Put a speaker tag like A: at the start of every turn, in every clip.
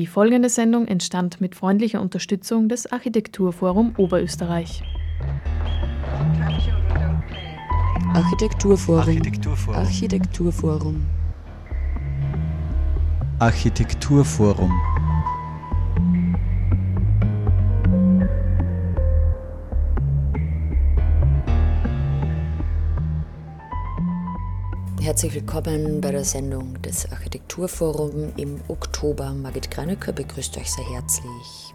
A: Die folgende Sendung entstand mit freundlicher Unterstützung des Architekturforum Oberösterreich.
B: Architekturforum. Architekturforum. Architekturforum.
C: Architekturforum.
B: Herzlich willkommen bei der Sendung des Architekturforum im Oktober. Margit Granöcker begrüßt euch sehr herzlich.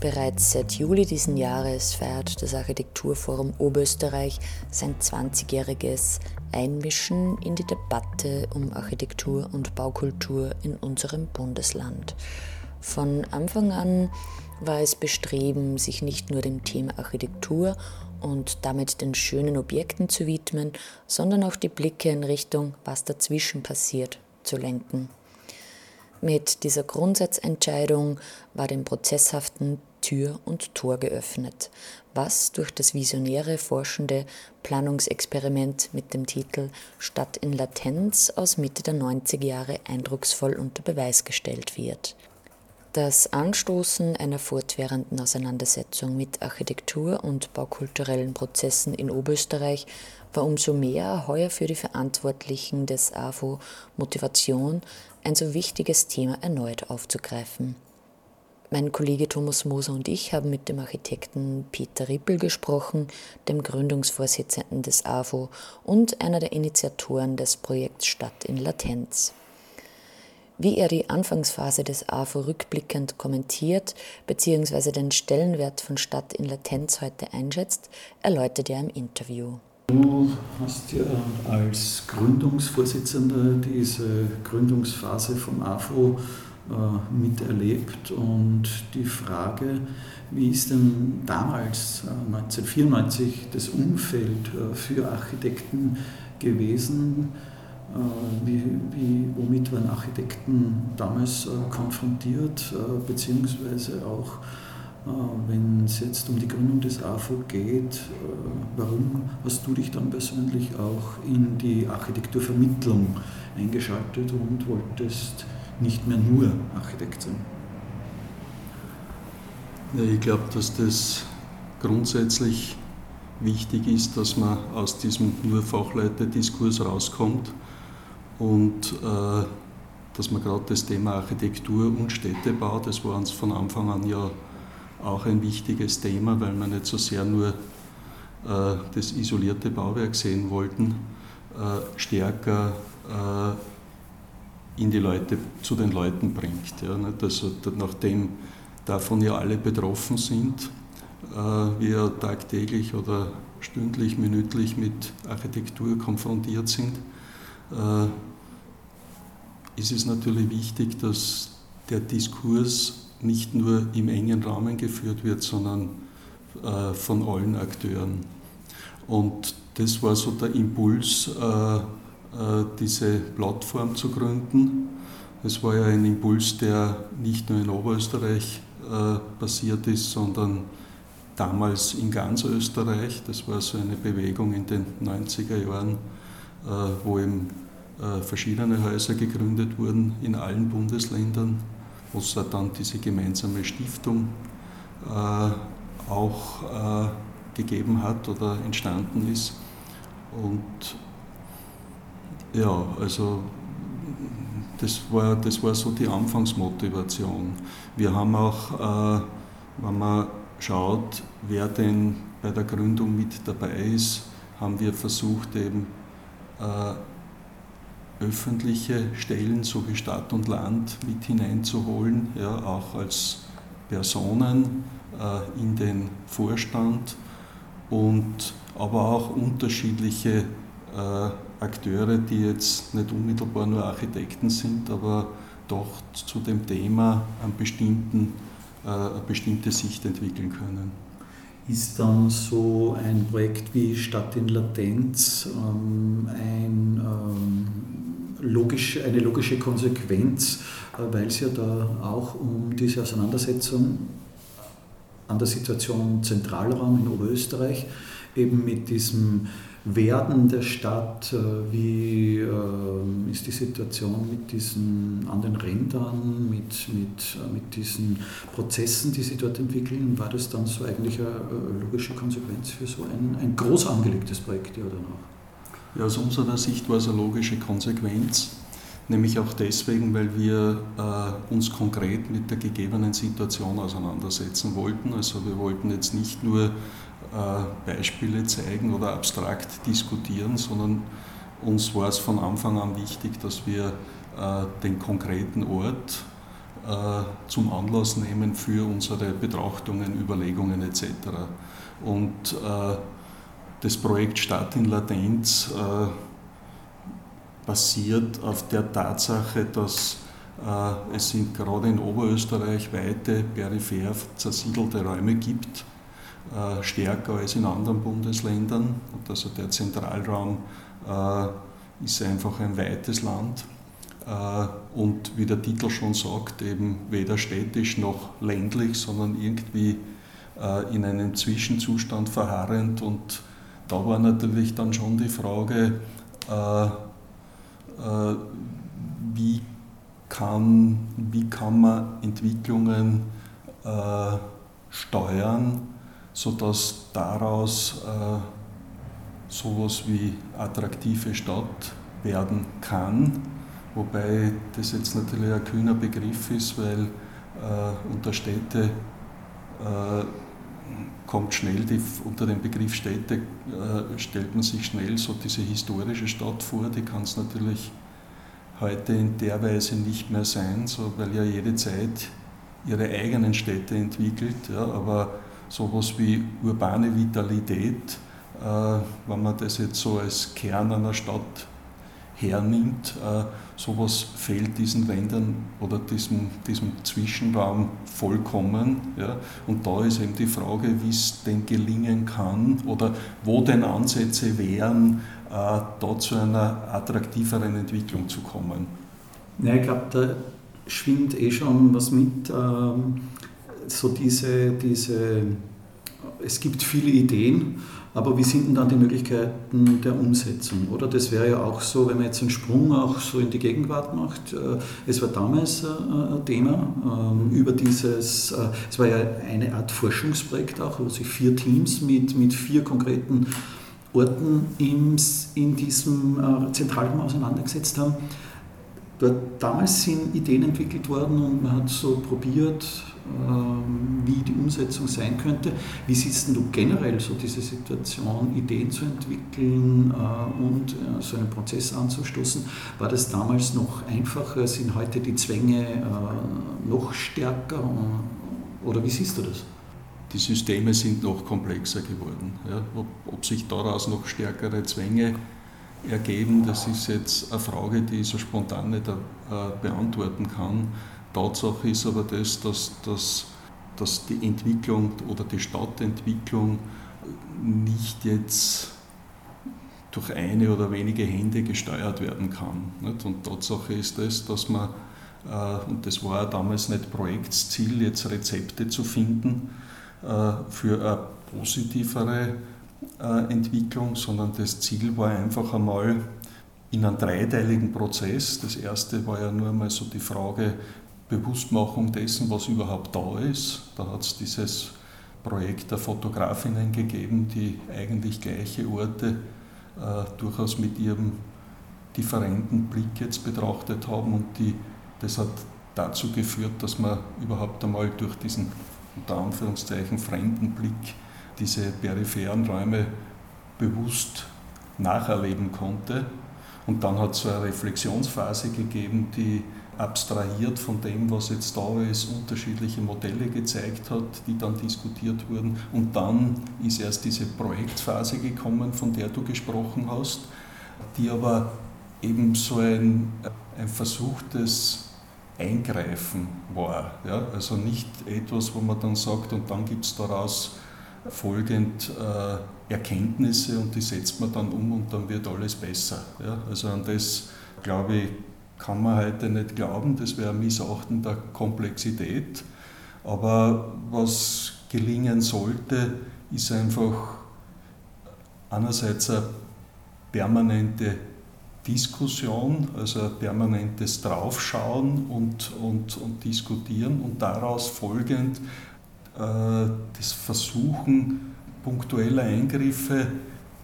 B: Bereits seit Juli diesen Jahres feiert das Architekturforum Oberösterreich sein 20-jähriges Einmischen in die Debatte um Architektur und Baukultur in unserem Bundesland. Von Anfang an war es bestreben, sich nicht nur dem Thema Architektur und damit den schönen Objekten zu widmen, sondern auch die Blicke in Richtung, was dazwischen passiert, zu lenken. Mit dieser Grundsatzentscheidung war dem prozesshaften Tür und Tor geöffnet, was durch das visionäre forschende Planungsexperiment mit dem Titel Stadt in Latenz aus Mitte der 90er Jahre eindrucksvoll unter Beweis gestellt wird. Das Anstoßen einer fortwährenden Auseinandersetzung mit Architektur und baukulturellen Prozessen in Oberösterreich war umso mehr heuer für die Verantwortlichen des AFO Motivation, ein so wichtiges Thema erneut aufzugreifen. Mein Kollege Thomas Moser und ich haben mit dem Architekten Peter Rippel gesprochen, dem Gründungsvorsitzenden des AFO und einer der Initiatoren des Projekts Stadt in Latenz. Wie er die Anfangsphase des AFO rückblickend kommentiert bzw. den Stellenwert von Stadt in Latenz heute einschätzt, erläutert er im Interview.
D: Du hast ja als Gründungsvorsitzender diese Gründungsphase vom AFO äh, miterlebt und die Frage, wie ist denn damals, 1994, äh, das Umfeld äh, für Architekten gewesen? Äh, wie, wie, womit waren Architekten damals äh, konfrontiert, äh, beziehungsweise auch wenn es jetzt um die Gründung des AFO geht, warum hast du dich dann persönlich auch in die Architekturvermittlung eingeschaltet und wolltest nicht mehr nur Architekt sein?
E: Ja, ich glaube, dass das grundsätzlich wichtig ist, dass man aus diesem nur Fachleiterdiskurs rauskommt und äh, dass man gerade das Thema Architektur und Städtebau, das war uns von Anfang an ja auch ein wichtiges Thema, weil wir nicht so sehr nur äh, das isolierte Bauwerk sehen wollten, äh, stärker in die Leute, zu den Leuten bringt. Ja, nicht? Also, nachdem davon ja alle betroffen sind, wir tagtäglich oder stündlich, minütlich mit Architektur konfrontiert sind, ist es natürlich wichtig, dass der Diskurs nicht nur im engen Rahmen geführt wird, sondern äh, von allen Akteuren. Und das war so der Impuls, äh, äh, diese Plattform zu gründen. Es war ja ein Impuls, der nicht nur in Oberösterreich äh, passiert ist, sondern damals in ganz Österreich. Das war so eine Bewegung in den 90er Jahren, äh, wo eben verschiedene Häuser gegründet wurden in allen Bundesländern, wo es dann diese gemeinsame Stiftung äh, auch äh, gegeben hat oder entstanden ist. Und ja, also das war, das war so die Anfangsmotivation. Wir haben auch, wenn man schaut, wer denn bei der Gründung mit dabei ist, haben wir versucht eben öffentliche Stellen, so wie Stadt und Land, mit hineinzuholen, ja, auch als Personen äh, in den Vorstand und aber auch unterschiedliche äh, Akteure, die jetzt nicht unmittelbar nur Architekten sind, aber doch zu dem Thema einen bestimmten, äh, eine bestimmte Sicht entwickeln können.
D: Ist dann so ein Projekt wie Stadt in Latenz ähm, ein ähm, logisch, eine logische Konsequenz, äh, weil es ja da auch um diese Auseinandersetzung an der Situation Zentralraum in Oberösterreich eben mit diesem Werden der Stadt, äh, wie äh, ist die Situation mit diesen an den Rändern, mit, mit, äh, mit diesen Prozessen, die sich dort entwickeln, war das dann so eigentlich eine logische Konsequenz für so ein, ein groß angelegtes Projekt, ja oder noch?
E: Ja, aus unserer Sicht war es eine logische Konsequenz, nämlich auch deswegen, weil wir äh, uns konkret mit der gegebenen Situation auseinandersetzen wollten. Also wir wollten jetzt nicht nur äh, Beispiele zeigen oder abstrakt diskutieren, sondern uns war es von Anfang an wichtig, dass wir äh, den konkreten Ort äh, zum Anlass nehmen für unsere Betrachtungen, Überlegungen etc. Und das Projekt Stadt in Latenz basiert auf der Tatsache, dass es gerade in Oberösterreich weite peripher zersiedelte Räume gibt, äh, stärker als in anderen Bundesländern. Und also der Zentralraum äh, ist einfach ein weites Land. Äh, und wie der Titel schon sagt, eben weder städtisch noch ländlich, sondern irgendwie in einem Zwischenzustand verharrend. Und da war natürlich dann schon die Frage, wie kann, wie kann man Entwicklungen steuern, sodass daraus äh, sowas wie attraktive Stadt werden kann, wobei das jetzt natürlich ein kühner Begriff ist, weil äh, unter Städte äh, kommt schnell, die, unter dem Begriff Städte äh, stellt man sich schnell so diese historische Stadt vor, die kann es natürlich heute in der Weise nicht mehr sein, so, weil ja jede Zeit ihre eigenen Städte entwickelt, ja, aber sowas wie urbane Vitalität, äh, wenn man das jetzt so als Kern einer Stadt hernimmt, äh, sowas fehlt diesen Ländern oder diesem, diesem Zwischenraum vollkommen. Ja? Und da ist eben die Frage, wie es denn gelingen kann oder wo denn Ansätze wären, äh, da zu einer attraktiveren Entwicklung zu kommen.
D: Ja, ich glaube, da schwingt eh schon was mit. Ähm so diese, diese, es gibt viele Ideen, aber wie sind denn dann die Möglichkeiten der Umsetzung? Oder das wäre ja auch so, wenn man jetzt einen Sprung auch so in die Gegenwart macht. Äh, es war damals äh, ein Thema ähm, über dieses, äh, es war ja eine Art Forschungsprojekt auch, wo sich vier Teams mit, mit vier konkreten Orten in diesem Zentralraum auseinandergesetzt haben. Dort, damals sind Ideen entwickelt worden und man hat so probiert, wie die Umsetzung sein könnte. Wie siehst du generell so diese Situation, Ideen zu entwickeln äh, und äh, so einen Prozess anzustoßen? War das damals noch einfacher? Sind heute die Zwänge äh, noch stärker? Oder wie siehst du das?
E: Die Systeme sind noch komplexer geworden. Ja, ob, ob sich daraus noch stärkere Zwänge ergeben, das ist jetzt eine Frage, die ich so spontan nicht beantworten kann. Tatsache ist aber das, dass, dass, dass die Entwicklung oder die Stadtentwicklung nicht jetzt durch eine oder wenige Hände gesteuert werden kann. Und Tatsache ist das, dass man, äh, und das war damals nicht Projektsziel, jetzt Rezepte zu finden äh, für eine positivere äh, Entwicklung, sondern das Ziel war einfach einmal in einem dreiteiligen Prozess. Das erste war ja nur mal so die Frage, Bewusstmachung dessen, was überhaupt da ist. Da hat es dieses Projekt der Fotografinnen gegeben, die eigentlich gleiche Orte äh, durchaus mit ihrem differenten Blick jetzt betrachtet haben und die, das hat dazu geführt, dass man überhaupt einmal durch diesen unter Anführungszeichen fremden Blick diese peripheren Räume bewusst nacherleben konnte. Und dann hat es so eine Reflexionsphase gegeben, die abstrahiert von dem, was jetzt da ist, unterschiedliche Modelle gezeigt hat, die dann diskutiert wurden. Und dann ist erst diese Projektphase gekommen, von der du gesprochen hast, die aber eben so ein, ein versuchtes Eingreifen war. Ja? Also nicht etwas, wo man dann sagt, und dann gibt es daraus folgend äh, Erkenntnisse und die setzt man dann um und dann wird alles besser. Ja? Also an das, glaube ich, kann man heute nicht glauben, das wäre ein Missachten der Komplexität. Aber was gelingen sollte, ist einfach einerseits eine permanente Diskussion, also ein permanentes Draufschauen und, und, und Diskutieren und daraus folgend äh, das Versuchen punktueller Eingriffe,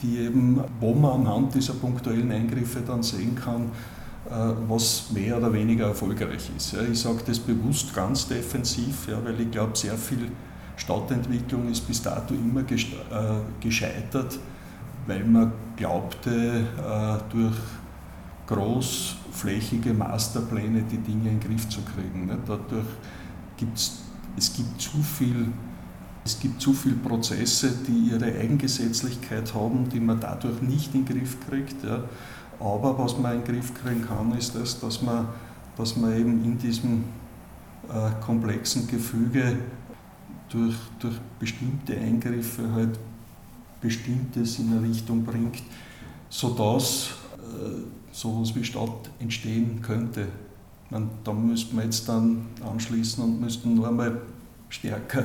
E: die eben, wo man anhand dieser punktuellen Eingriffe dann sehen kann, was mehr oder weniger erfolgreich ist. Ich sage das bewusst ganz defensiv, weil ich glaube, sehr viel Stadtentwicklung ist bis dato immer äh, gescheitert, weil man glaubte, äh, durch großflächige Masterpläne die Dinge in den Griff zu kriegen. Dadurch gibt es, es gibt zu viel es gibt zu viele Prozesse, die ihre Eigengesetzlichkeit haben, die man dadurch nicht in den Griff kriegt. Ja. Aber was man in den Griff kriegen kann, ist das, dass man, dass man eben in diesem äh, komplexen Gefüge durch, durch bestimmte Eingriffe halt Bestimmtes in eine Richtung bringt, sodass äh, sowas wie Stadt entstehen könnte. Man, da müsste man jetzt dann anschließen und müssten nur einmal stärker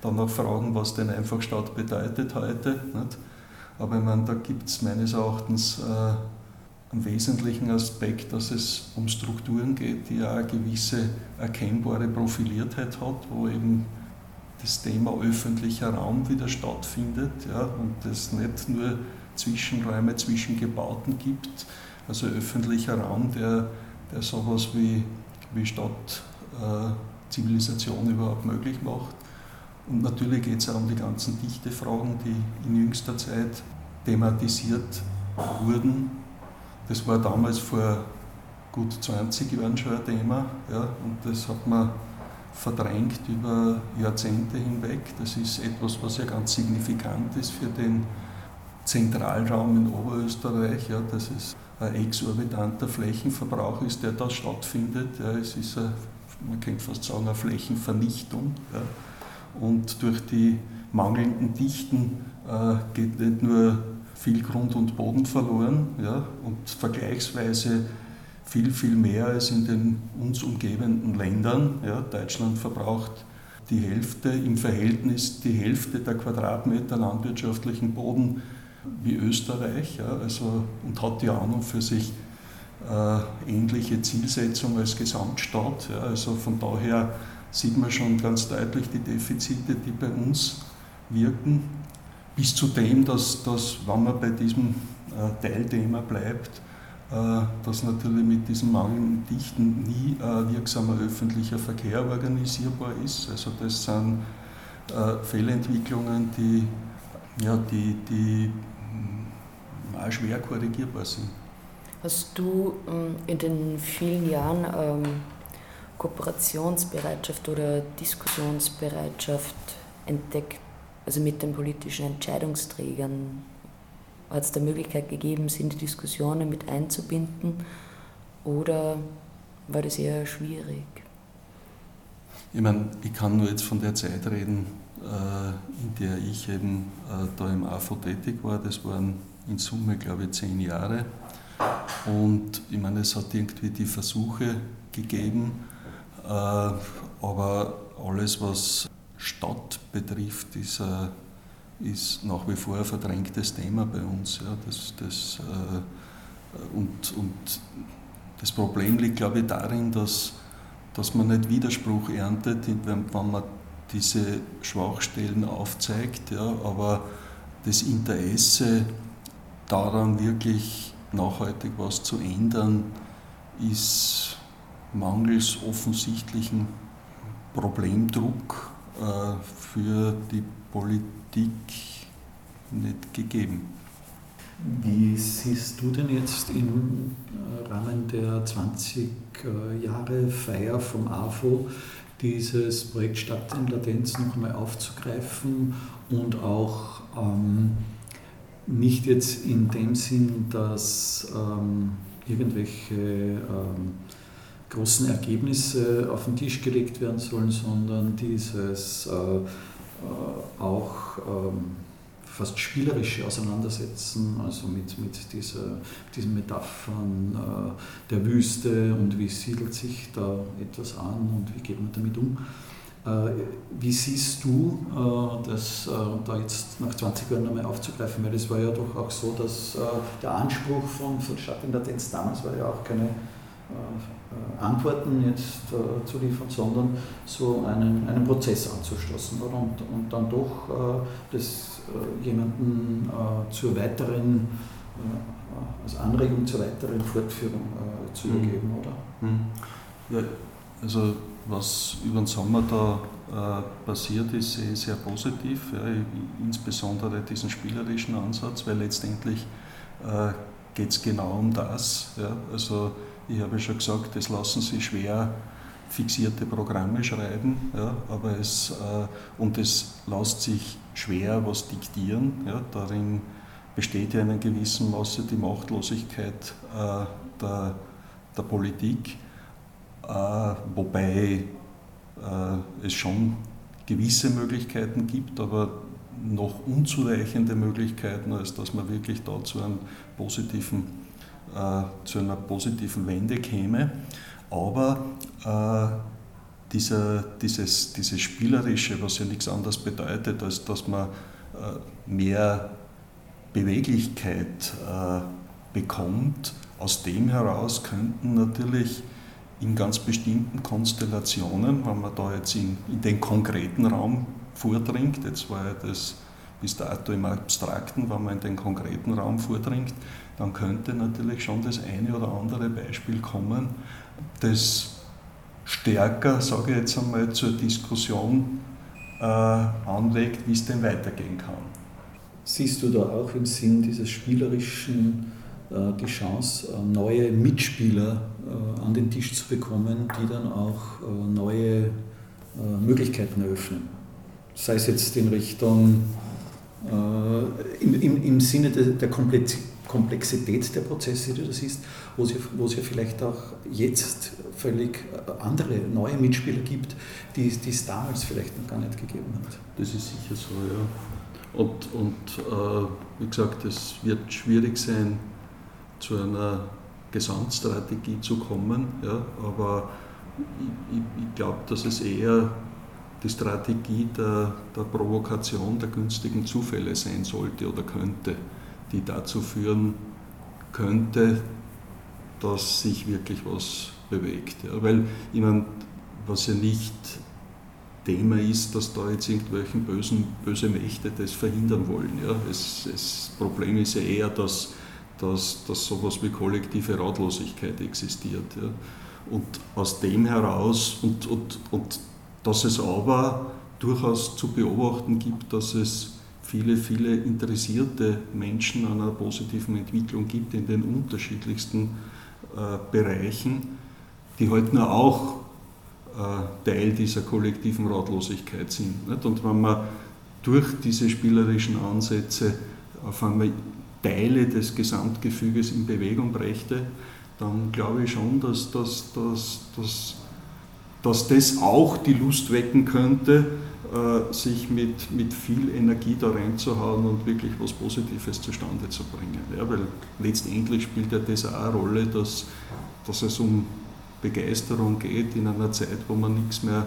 E: dann auch fragen, was denn einfach Stadt bedeutet heute. Nicht? Aber ich meine, da gibt es meines Erachtens äh, einen wesentlichen Aspekt, dass es um Strukturen geht, die auch eine gewisse erkennbare Profiliertheit hat, wo eben das Thema öffentlicher Raum wieder stattfindet ja, und es nicht nur Zwischenräume zwischen Gebauten gibt, also öffentlicher Raum, der, der sowas wie, wie Stadtzivilisation äh, überhaupt möglich macht. Und natürlich geht es auch um die ganzen Dichtefragen, die in jüngster Zeit thematisiert wurden. Das war damals vor gut 20 Jahren schon ein Thema ja, und das hat man verdrängt über Jahrzehnte hinweg. Das ist etwas, was ja ganz signifikant ist für den Zentralraum in Oberösterreich, ja, dass es ein exorbitanter Flächenverbrauch ist, der da stattfindet. Ja, es ist, eine, man könnte fast sagen, eine Flächenvernichtung. Ja. Und durch die mangelnden Dichten äh, geht nicht nur viel Grund und Boden verloren ja, und vergleichsweise viel, viel mehr als in den uns umgebenden Ländern. Ja, Deutschland verbraucht die Hälfte im Verhältnis, die Hälfte der Quadratmeter landwirtschaftlichen Boden wie Österreich ja, also, und hat ja an und für sich äh, ähnliche Zielsetzung als Gesamtstaat. Ja, also von daher sieht man schon ganz deutlich die Defizite, die bei uns wirken, bis zu dem, dass, dass wenn man bei diesem äh, Teilthema bleibt, äh, dass natürlich mit diesen mangelnden Dichten nie äh, wirksamer öffentlicher Verkehr organisierbar ist. Also das sind äh, Fehlentwicklungen, die, ja, die, die hm, auch schwer korrigierbar sind.
B: Hast du ähm, in den vielen Jahren ähm, Kooperationsbereitschaft oder Diskussionsbereitschaft entdeckt, also mit den politischen Entscheidungsträgern? Hat es da Möglichkeit gegeben, sie in die Diskussionen mit einzubinden oder war das eher schwierig?
E: Ich meine, ich kann nur jetzt von der Zeit reden, äh, in der ich eben äh, da im AFO tätig war. Das waren in Summe, glaube ich, zehn Jahre. Und ich meine, es hat irgendwie die Versuche gegeben, äh, aber alles, was Stadt betrifft, ist, äh, ist nach wie vor ein verdrängtes Thema bei uns. Ja. Das, das, äh, und, und das Problem liegt, glaube ich, darin, dass, dass man nicht Widerspruch erntet, wenn, man diese Schwachstellen aufzeigt, ja, aber das Interesse daran, wirklich nachhaltig was zu ändern, ist mangels offensichtlichen Problemdruck für die Politik nicht gegeben.
D: Wie siehst du denn jetzt im äh, Rahmen der 20 äh, Jahre Feier vom AFO dieses Projekt Stadt in Latenz noch einmal aufzugreifen und auch ähm, nicht jetzt in dem Sinn, dass ähm, irgendwelche ähm, großen Ergebnisse auf den Tisch gelegt werden sollen, sondern dieses äh, äh, auch ähm, fast spielerische Auseinandersetzen, also mit, mit dieser, diesen Metaphern äh, der Wüste und wie siedelt sich da etwas an und wie geht man damit um. Wie siehst du das da jetzt nach 20 Jahren nochmal aufzugreifen? Weil es war ja doch auch so, dass der Anspruch von, von Stadtintertenz damals war ja auch keine Antworten jetzt zu liefern, sondern so einen, einen Prozess anzustoßen oder? Und, und dann doch das jemanden zur weiteren als Anregung zur weiteren Fortführung äh, zu übergeben, mhm. oder?
E: Mhm. Ja, also was über den Sommer da äh, passiert ist, sehe ich sehr positiv, ja, insbesondere diesen spielerischen Ansatz, weil letztendlich äh, geht es genau um das. Ja. Also ich habe schon gesagt, es lassen sich schwer fixierte Programme schreiben, ja, aber es, äh, und es lässt sich schwer was diktieren. Ja, darin besteht ja in einem gewissen Maße die Machtlosigkeit äh, der, der Politik, äh, wobei äh, es schon gewisse Möglichkeiten gibt, aber noch unzureichende Möglichkeiten, als dass man wirklich da zu, einem positiven, äh, zu einer positiven Wende käme. Aber äh, dieser, dieses, dieses Spielerische, was ja nichts anderes bedeutet, als dass man äh, mehr Beweglichkeit äh, bekommt. Aus dem heraus könnten natürlich in ganz bestimmten Konstellationen, wenn man da jetzt in, in den konkreten Raum vordringt, jetzt war ja das bis dato im Abstrakten, wenn man in den konkreten Raum vordringt, dann könnte natürlich schon das eine oder andere Beispiel kommen, das stärker, sage ich jetzt einmal, zur Diskussion äh, anregt, wie es denn weitergehen kann.
D: Siehst du da auch im Sinn dieses Spielerischen äh, die Chance, äh, neue Mitspieler äh, an den Tisch zu bekommen, die dann auch neue Möglichkeiten eröffnen? Sei es jetzt in Richtung, im, im, im Sinne der Komplexität der Prozesse, die du siehst, wo es, ja, wo es ja vielleicht auch jetzt völlig andere, neue Mitspieler gibt, die, die es damals vielleicht noch gar nicht gegeben hat.
E: Das ist sicher so, ja. Und, und äh, wie gesagt, es wird schwierig sein, zu einer Gesamtstrategie zu kommen, ja, aber ich, ich, ich glaube, dass es eher die Strategie der, der Provokation der günstigen Zufälle sein sollte oder könnte, die dazu führen könnte, dass sich wirklich was bewegt. Ja. Weil, ich meine, was ja nicht Thema ist, dass da jetzt irgendwelchen bösen, böse Mächte das verhindern wollen. Ja. Es, das Problem ist ja eher, dass, dass, dass sowas wie kollektive Ratlosigkeit existiert. Ja. Und aus dem heraus, und, und, und dass es aber durchaus zu beobachten gibt, dass es viele, viele interessierte Menschen an einer positiven Entwicklung gibt in den unterschiedlichsten äh, Bereichen, die halt nur auch äh, Teil dieser kollektiven Ratlosigkeit sind. Nicht? Und wenn man durch diese spielerischen Ansätze auf einmal Teile des Gesamtgefüges in Bewegung brächte, dann glaube ich schon, dass, dass, dass, dass, dass das auch die Lust wecken könnte, äh, sich mit, mit viel Energie da reinzuhauen und wirklich was Positives zustande zu bringen. Ja, weil letztendlich spielt ja das auch eine Rolle, dass, dass es um Begeisterung geht in einer Zeit, wo man nichts mehr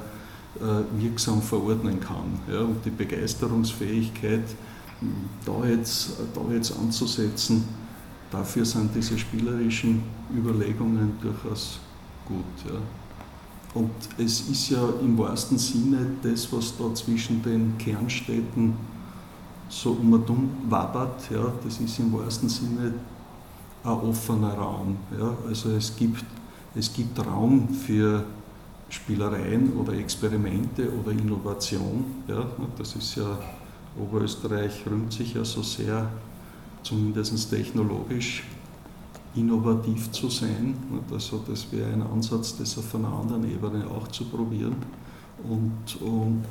E: äh, wirksam verordnen kann. Ja, und die Begeisterungsfähigkeit da jetzt, da jetzt anzusetzen, dafür sind diese spielerischen Überlegungen durchaus gut. Ja. Und es ist ja im wahrsten Sinne das, was da zwischen den Kernstädten so um und um wabbert, ja, das ist im wahrsten Sinne ein offener Raum. Ja. Also es gibt es gibt Raum für Spielereien oder Experimente oder Innovation. Ja, das ist ja, Oberösterreich rühmt sich ja so sehr, zumindest technologisch innovativ zu sein. Also das wäre ein Ansatz, das auf einer anderen Ebene auch zu probieren. Und, und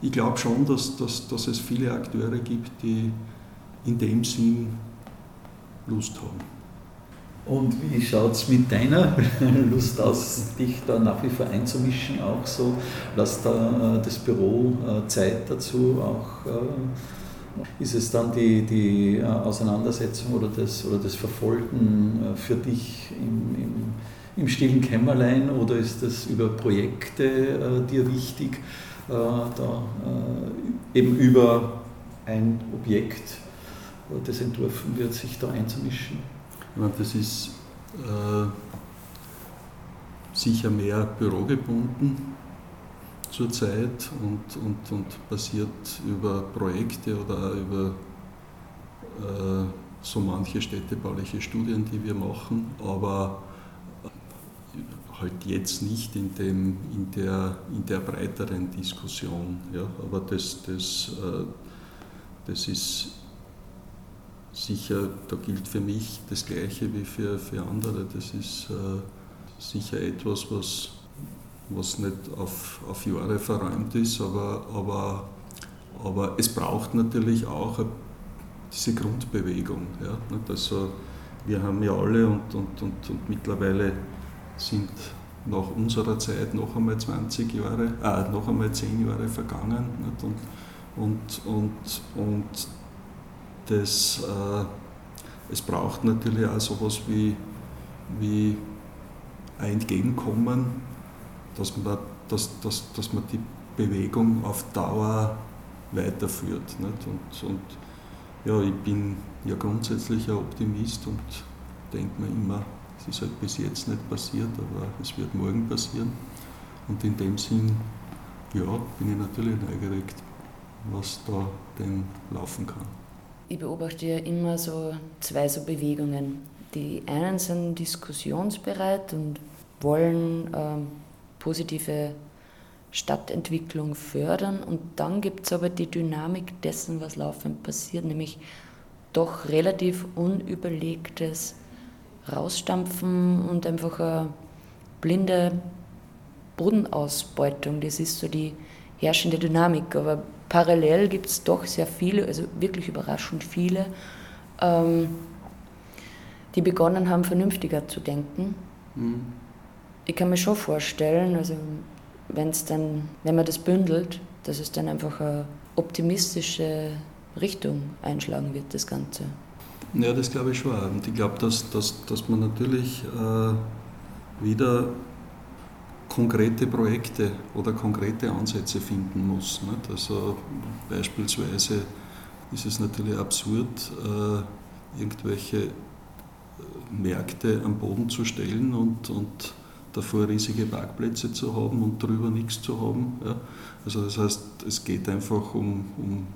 E: ich glaube schon, dass, dass, dass es viele Akteure gibt, die in dem Sinn Lust haben.
D: Und wie schaut es mit deiner Lust aus, dich da nach wie vor einzumischen auch so? Lasst da äh, das Büro äh, Zeit dazu auch? Äh, ist es dann die, die Auseinandersetzung oder das, oder das Verfolgen für dich im, im, im stillen Kämmerlein oder ist das über Projekte äh, dir wichtig, äh, da äh, eben über ein Objekt, äh, das entworfen wird, sich da einzumischen?
E: Ich meine, das ist äh, sicher mehr bürogebunden zurzeit und, und, und basiert über Projekte oder über äh, so manche städtebauliche Studien, die wir machen, aber halt jetzt nicht in, dem, in, der, in der breiteren Diskussion. Ja? Aber das, das, äh, das ist sicher, da gilt für mich das Gleiche wie für, für andere. Das ist äh, sicher etwas, was, was nicht auf, auf Jahre verräumt ist, aber, aber, aber es braucht natürlich auch diese Grundbewegung. Ja? Also wir haben ja alle und, und, und, und mittlerweile sind nach unserer Zeit noch einmal 20 Jahre, äh, noch einmal 10 Jahre vergangen. Nicht? Und, und, und, und das, äh, es braucht natürlich auch so etwas wie, wie ein Entgegenkommen, dass man, dass, dass, dass man die Bewegung auf Dauer weiterführt. Nicht? Und, und ja, ich bin ja grundsätzlich ein Optimist und denke mir immer, es ist halt bis jetzt nicht passiert, aber es wird morgen passieren. Und in dem Sinn, ja, bin ich natürlich neugierig, was da denn laufen kann.
B: Ich beobachte ja immer so zwei so Bewegungen. Die einen sind diskussionsbereit und wollen ähm, positive Stadtentwicklung fördern. Und dann gibt es aber die Dynamik dessen, was laufend passiert, nämlich doch relativ unüberlegtes Rausstampfen und einfach eine blinde Bodenausbeutung. Das ist so die herrschende Dynamik. Aber parallel gibt es doch sehr viele, also wirklich überraschend viele, ähm, die begonnen haben, vernünftiger zu denken. Mhm. Ich kann mir schon vorstellen, also wenn es dann, wenn man das bündelt, dass es dann einfach eine optimistische Richtung einschlagen wird, das Ganze.
E: Ja, das glaube ich schon. Und ich glaube, dass, dass, dass man natürlich äh, wieder konkrete Projekte oder konkrete Ansätze finden muss. Nicht? Also beispielsweise ist es natürlich absurd, äh, irgendwelche äh, Märkte am Boden zu stellen und, und davor riesige Parkplätze zu haben und drüber nichts zu haben. Ja. Also das heißt, es geht einfach um, um,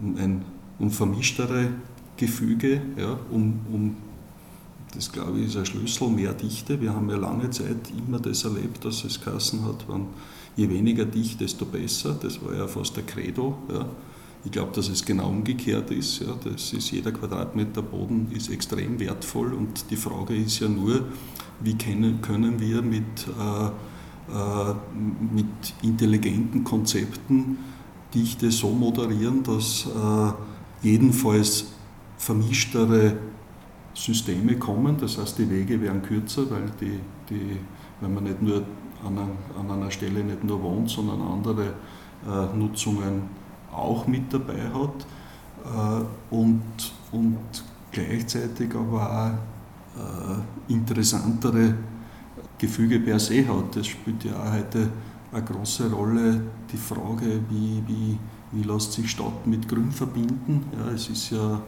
E: um ein um vermischtere Gefüge, ja, um, um das glaube ich ist ein Schlüssel, mehr Dichte. Wir haben ja lange Zeit immer das erlebt, dass es Kassen hat, wenn je weniger dicht, desto besser. Das war ja fast der Credo. Ja. Ich glaube, dass es genau umgekehrt ist. Ja. Das ist jeder Quadratmeter Boden ist extrem wertvoll und die Frage ist ja nur, wie können, können wir mit, äh, äh, mit intelligenten Konzepten Dichte so moderieren, dass äh, jedenfalls vermischtere Systeme kommen. Das heißt, die Wege werden kürzer, weil, die, die, wenn man nicht nur an, an einer Stelle nicht nur wohnt, sondern andere äh, Nutzungen auch mit dabei hat. Äh, und, und gleichzeitig aber auch äh, interessantere Gefüge per se hat. Das spielt ja auch heute eine große Rolle, die Frage, wie, wie, wie lässt sich Stadt mit Grün verbinden. Ja, es ist ja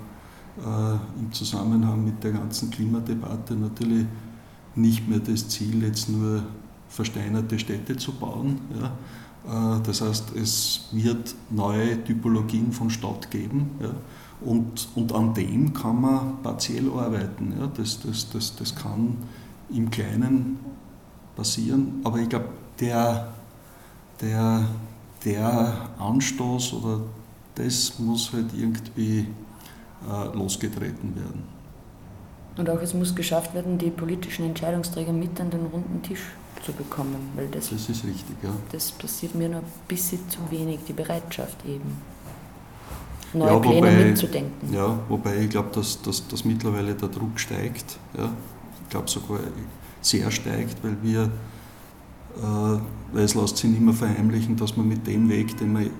E: äh, im Zusammenhang mit der ganzen Klimadebatte natürlich nicht mehr das Ziel, jetzt nur versteinerte Städte zu bauen. Ja. Äh, das heißt, es wird neue Typologien von Stadt geben. Ja. Und, und an dem kann man partiell arbeiten. Ja. Das, das, das, das kann im Kleinen passieren, aber ich glaube, der, der, der Anstoß oder das muss halt irgendwie äh, losgetreten werden.
B: Und auch es muss geschafft werden, die politischen Entscheidungsträger mit an den runden Tisch zu bekommen. Weil das,
E: das ist richtig, ja.
B: Das passiert mir noch ein bisschen zu wenig, die Bereitschaft eben neue
E: ja,
B: Pläne
E: wobei,
B: mitzudenken.
E: Ja, wobei ich glaube, dass, dass, dass mittlerweile der Druck steigt. Ja. Ich glaube sogar sehr steigt, weil wir, äh, weil es lässt sich nicht mehr verheimlichen, dass man mit dem Weg, den wir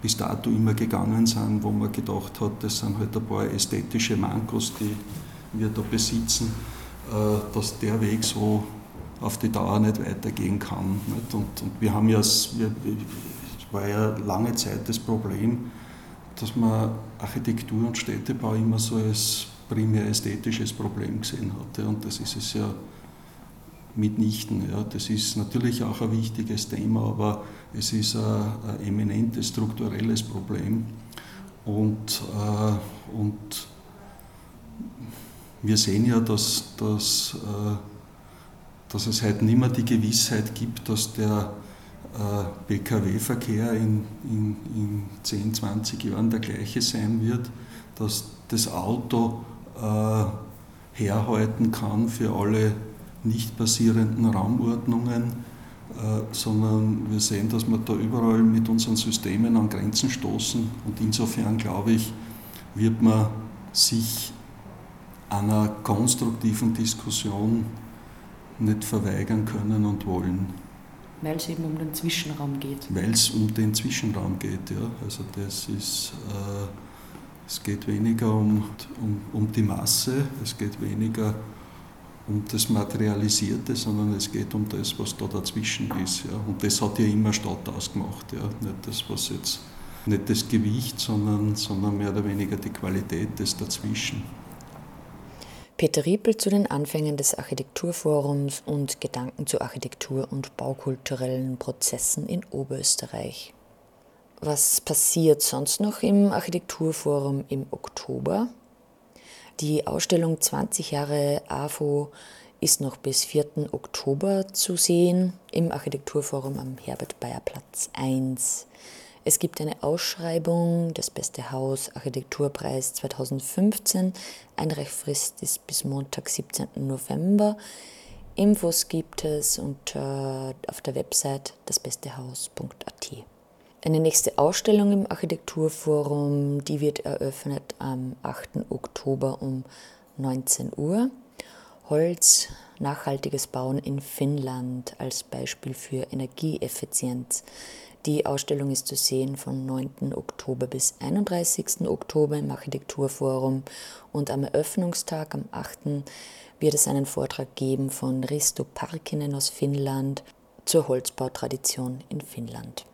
E: bis dato immer gegangen sind, wo man gedacht hat, das sind halt ein paar ästhetische Mankos, die wir da besitzen, äh, dass der Weg so auf die Dauer nicht weitergehen kann. Nicht? Und, und wir haben ja, es war ja lange Zeit das Problem, dass man Architektur und Städtebau immer so als primär ästhetisches Problem gesehen hatte. Und das ist es ja mitnichten. Ja. Das ist natürlich auch ein wichtiges Thema, aber es ist ein, ein eminentes strukturelles Problem. Und, äh, und wir sehen ja, dass, dass, äh, dass es halt nicht mehr die Gewissheit gibt, dass der äh, PKW-Verkehr in, in, in 10, 20 Jahren der gleiche sein wird, dass das Auto äh, herhalten kann für alle nicht passierenden Raumordnungen, äh, sondern wir sehen, dass wir da überall mit unseren Systemen an Grenzen stoßen. Und insofern glaube ich, wird man sich einer konstruktiven Diskussion nicht verweigern können und wollen.
B: Weil es eben um den Zwischenraum geht.
E: Weil es um den Zwischenraum geht, ja. Also das ist, äh, es geht weniger um, um, um die Masse, es geht weniger um das Materialisierte, sondern es geht um das, was da dazwischen ist. Ja. Und das hat ja immer Stadt ausgemacht. Ja. Nicht das, was jetzt, nicht das Gewicht, sondern, sondern mehr oder weniger die Qualität des Dazwischen.
B: Peter Riepel zu den Anfängen des Architekturforums und Gedanken zu Architektur und baukulturellen Prozessen in Oberösterreich. Was passiert sonst noch im Architekturforum im Oktober? Die Ausstellung 20 Jahre AFO ist noch bis 4. Oktober zu sehen im Architekturforum am Herbert Bayer Platz 1. Es gibt eine Ausschreibung, das Beste Haus Architekturpreis 2015. Einreichfrist ist bis Montag, 17. November. Infos gibt es unter, auf der Website dasbestehaus.at. Eine nächste Ausstellung im Architekturforum, die wird eröffnet am 8. Oktober um 19 Uhr. Holz, nachhaltiges Bauen in Finnland als Beispiel für Energieeffizienz. Die Ausstellung ist zu sehen von 9. Oktober bis 31. Oktober im Architekturforum und am Eröffnungstag am 8. wird es einen Vortrag geben von Risto Parkinen aus Finnland zur Holzbautradition in Finnland.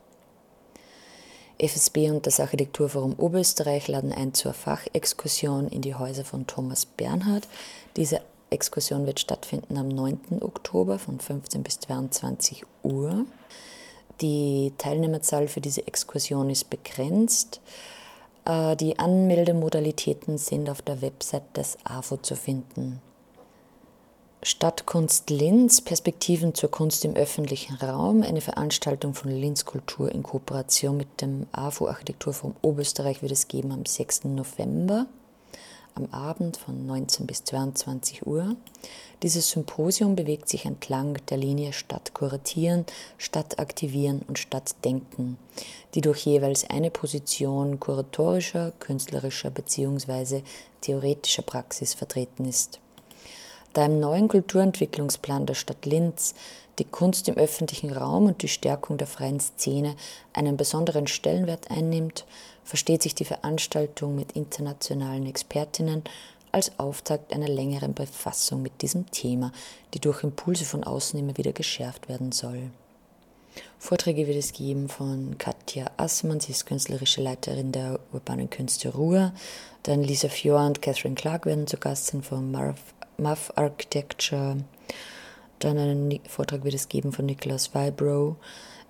B: FSB und das Architekturforum Oberösterreich laden ein zur Fachexkursion in die Häuser von Thomas Bernhard. Diese Exkursion wird stattfinden am 9. Oktober von 15 bis 22 Uhr. Die Teilnehmerzahl für diese Exkursion ist begrenzt. Äh, die Anmeldemodalitäten sind auf der Website des AFO zu finden. Stadtkunst Linz, Perspektiven zur Kunst im öffentlichen Raum, eine Veranstaltung von Linz Kultur in Kooperation mit dem AFO Architekturforum Oberösterreich wird es geben am 6. November am Abend von 19 bis 22 Uhr. Dieses Symposium bewegt sich entlang der Linie Stadt kuratieren, Stadt aktivieren und Stadt denken, die durch jeweils eine Position kuratorischer, künstlerischer bzw. theoretischer Praxis vertreten ist. Da im neuen Kulturentwicklungsplan der Stadt Linz die Kunst im öffentlichen Raum und die Stärkung der freien Szene einen besonderen Stellenwert einnimmt, versteht sich die Veranstaltung mit internationalen Expertinnen als Auftakt einer längeren Befassung mit diesem Thema, die durch Impulse von außen immer wieder geschärft werden soll. Vorträge wird es geben von Katja Assmann, sie ist künstlerische Leiterin der urbanen Künste Ruhr. Dann Lisa Fior und Catherine Clark werden zu Gast sein von Muff Architecture. Dann einen Vortrag wird es geben von Nicholas Vibro.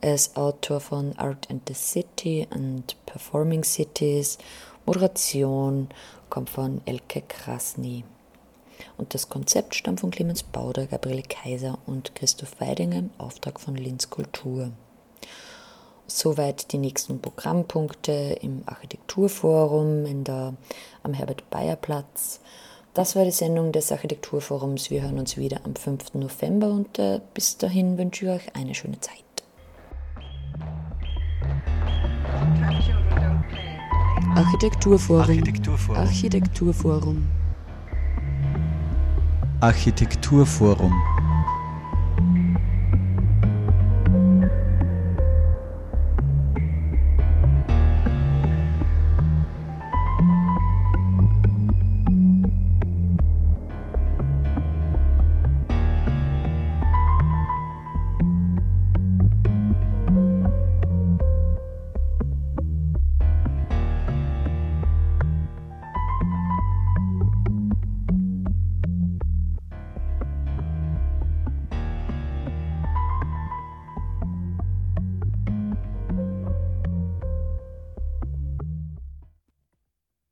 B: Er ist Autor von Art and the City und Performing Cities. Moderation kommt von Elke Krasny. Und das Konzept stammt von Clemens Bauder, Gabriele Kaiser und Christoph Weidinger im Auftrag von Linz Kultur. Soweit die nächsten Programmpunkte im Architekturforum in der, am Herbert-Bayer-Platz. Das war die Sendung des Architekturforums. Wir hören uns wieder am 5. November und äh, bis dahin wünsche ich euch eine schöne Zeit. Architekturforum. Architekturforum. Architekturforum.
C: Architekturforum.